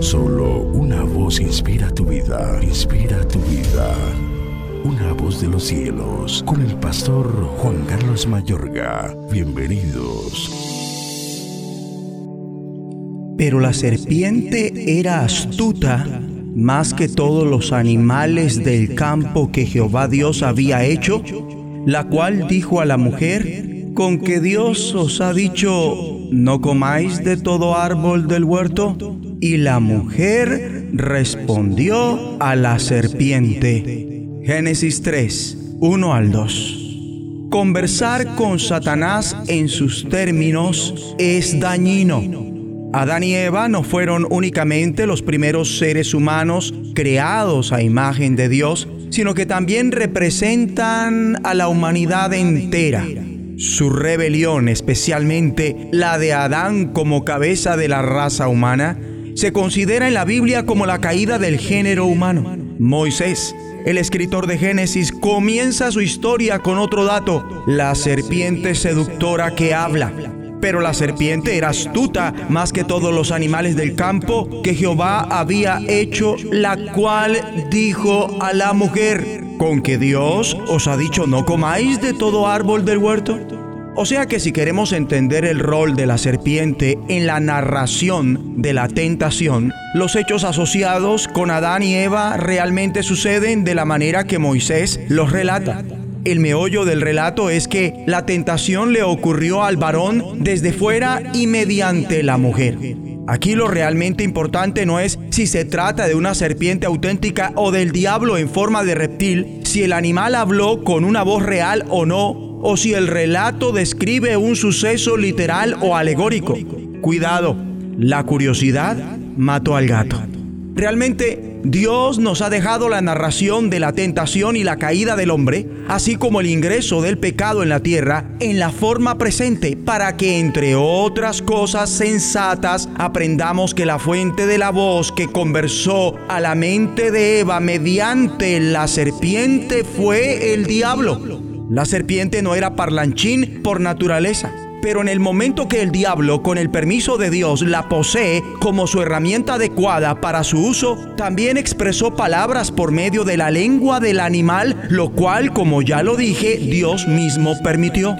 Solo una voz inspira tu vida, inspira tu vida. Una voz de los cielos, con el pastor Juan Carlos Mayorga. Bienvenidos. Pero la serpiente era astuta más que todos los animales del campo que Jehová Dios había hecho, la cual dijo a la mujer, con que Dios os ha dicho, no comáis de todo árbol del huerto. Y la mujer respondió a la serpiente. Génesis 3, 1 al 2. Conversar con Satanás en sus términos es dañino Adán y Eva no fueron únicamente los primeros seres humanos creados a imagen de Dios, sino que también representan a la humanidad entera. Su rebelión, especialmente la de Adán como cabeza de la raza humana, se considera en la Biblia como la caída del género humano. Moisés, el escritor de Génesis, comienza su historia con otro dato, la serpiente seductora que habla. Pero la serpiente era astuta más que todos los animales del campo que Jehová había hecho, la cual dijo a la mujer, ¿con que Dios os ha dicho no comáis de todo árbol del huerto? O sea que si queremos entender el rol de la serpiente en la narración de la tentación, los hechos asociados con Adán y Eva realmente suceden de la manera que Moisés los relata. El meollo del relato es que la tentación le ocurrió al varón desde fuera y mediante la mujer. Aquí lo realmente importante no es si se trata de una serpiente auténtica o del diablo en forma de reptil, si el animal habló con una voz real o no, o si el relato describe un suceso literal o alegórico. Cuidado, la curiosidad mató al gato. Realmente Dios nos ha dejado la narración de la tentación y la caída del hombre, así como el ingreso del pecado en la tierra, en la forma presente, para que entre otras cosas sensatas aprendamos que la fuente de la voz que conversó a la mente de Eva mediante la serpiente fue el diablo. La serpiente no era parlanchín por naturaleza pero en el momento que el diablo, con el permiso de Dios, la posee como su herramienta adecuada para su uso, también expresó palabras por medio de la lengua del animal, lo cual, como ya lo dije, Dios mismo permitió.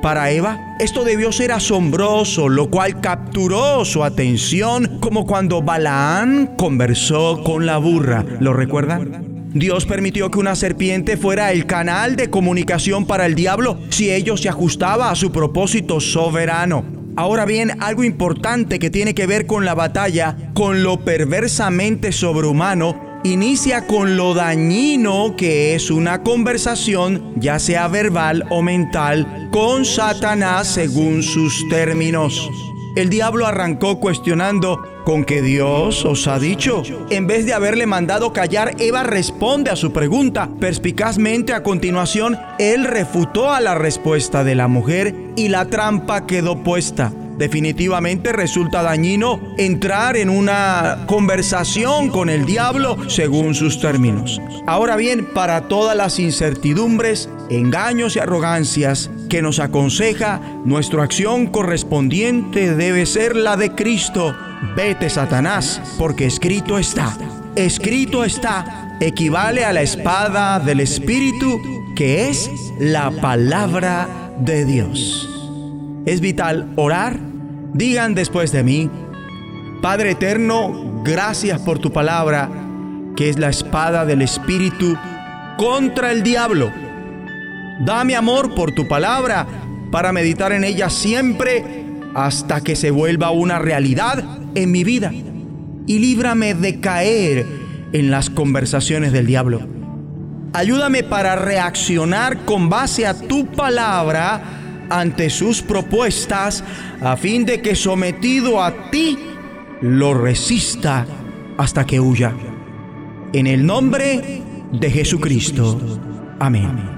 Para Eva, esto debió ser asombroso, lo cual capturó su atención, como cuando Balaán conversó con la burra. ¿Lo recuerdan? Dios permitió que una serpiente fuera el canal de comunicación para el diablo si ello se ajustaba a su propósito soberano. Ahora bien, algo importante que tiene que ver con la batalla, con lo perversamente sobrehumano, inicia con lo dañino que es una conversación, ya sea verbal o mental, con Satanás según sus términos. El diablo arrancó cuestionando con que Dios os ha dicho. En vez de haberle mandado callar, Eva responde a su pregunta. Perspicazmente a continuación, él refutó a la respuesta de la mujer y la trampa quedó puesta. Definitivamente resulta dañino entrar en una conversación con el diablo según sus términos. Ahora bien, para todas las incertidumbres, engaños y arrogancias que nos aconseja, nuestra acción correspondiente debe ser la de Cristo. Vete, Satanás, porque escrito está. Escrito está equivale a la espada del Espíritu, que es la palabra de Dios. Es vital orar Digan después de mí, Padre eterno, gracias por tu palabra, que es la espada del Espíritu contra el diablo. Dame amor por tu palabra para meditar en ella siempre hasta que se vuelva una realidad en mi vida. Y líbrame de caer en las conversaciones del diablo. Ayúdame para reaccionar con base a tu palabra ante sus propuestas a fin de que sometido a ti lo resista hasta que huya. En el nombre de Jesucristo. Amén.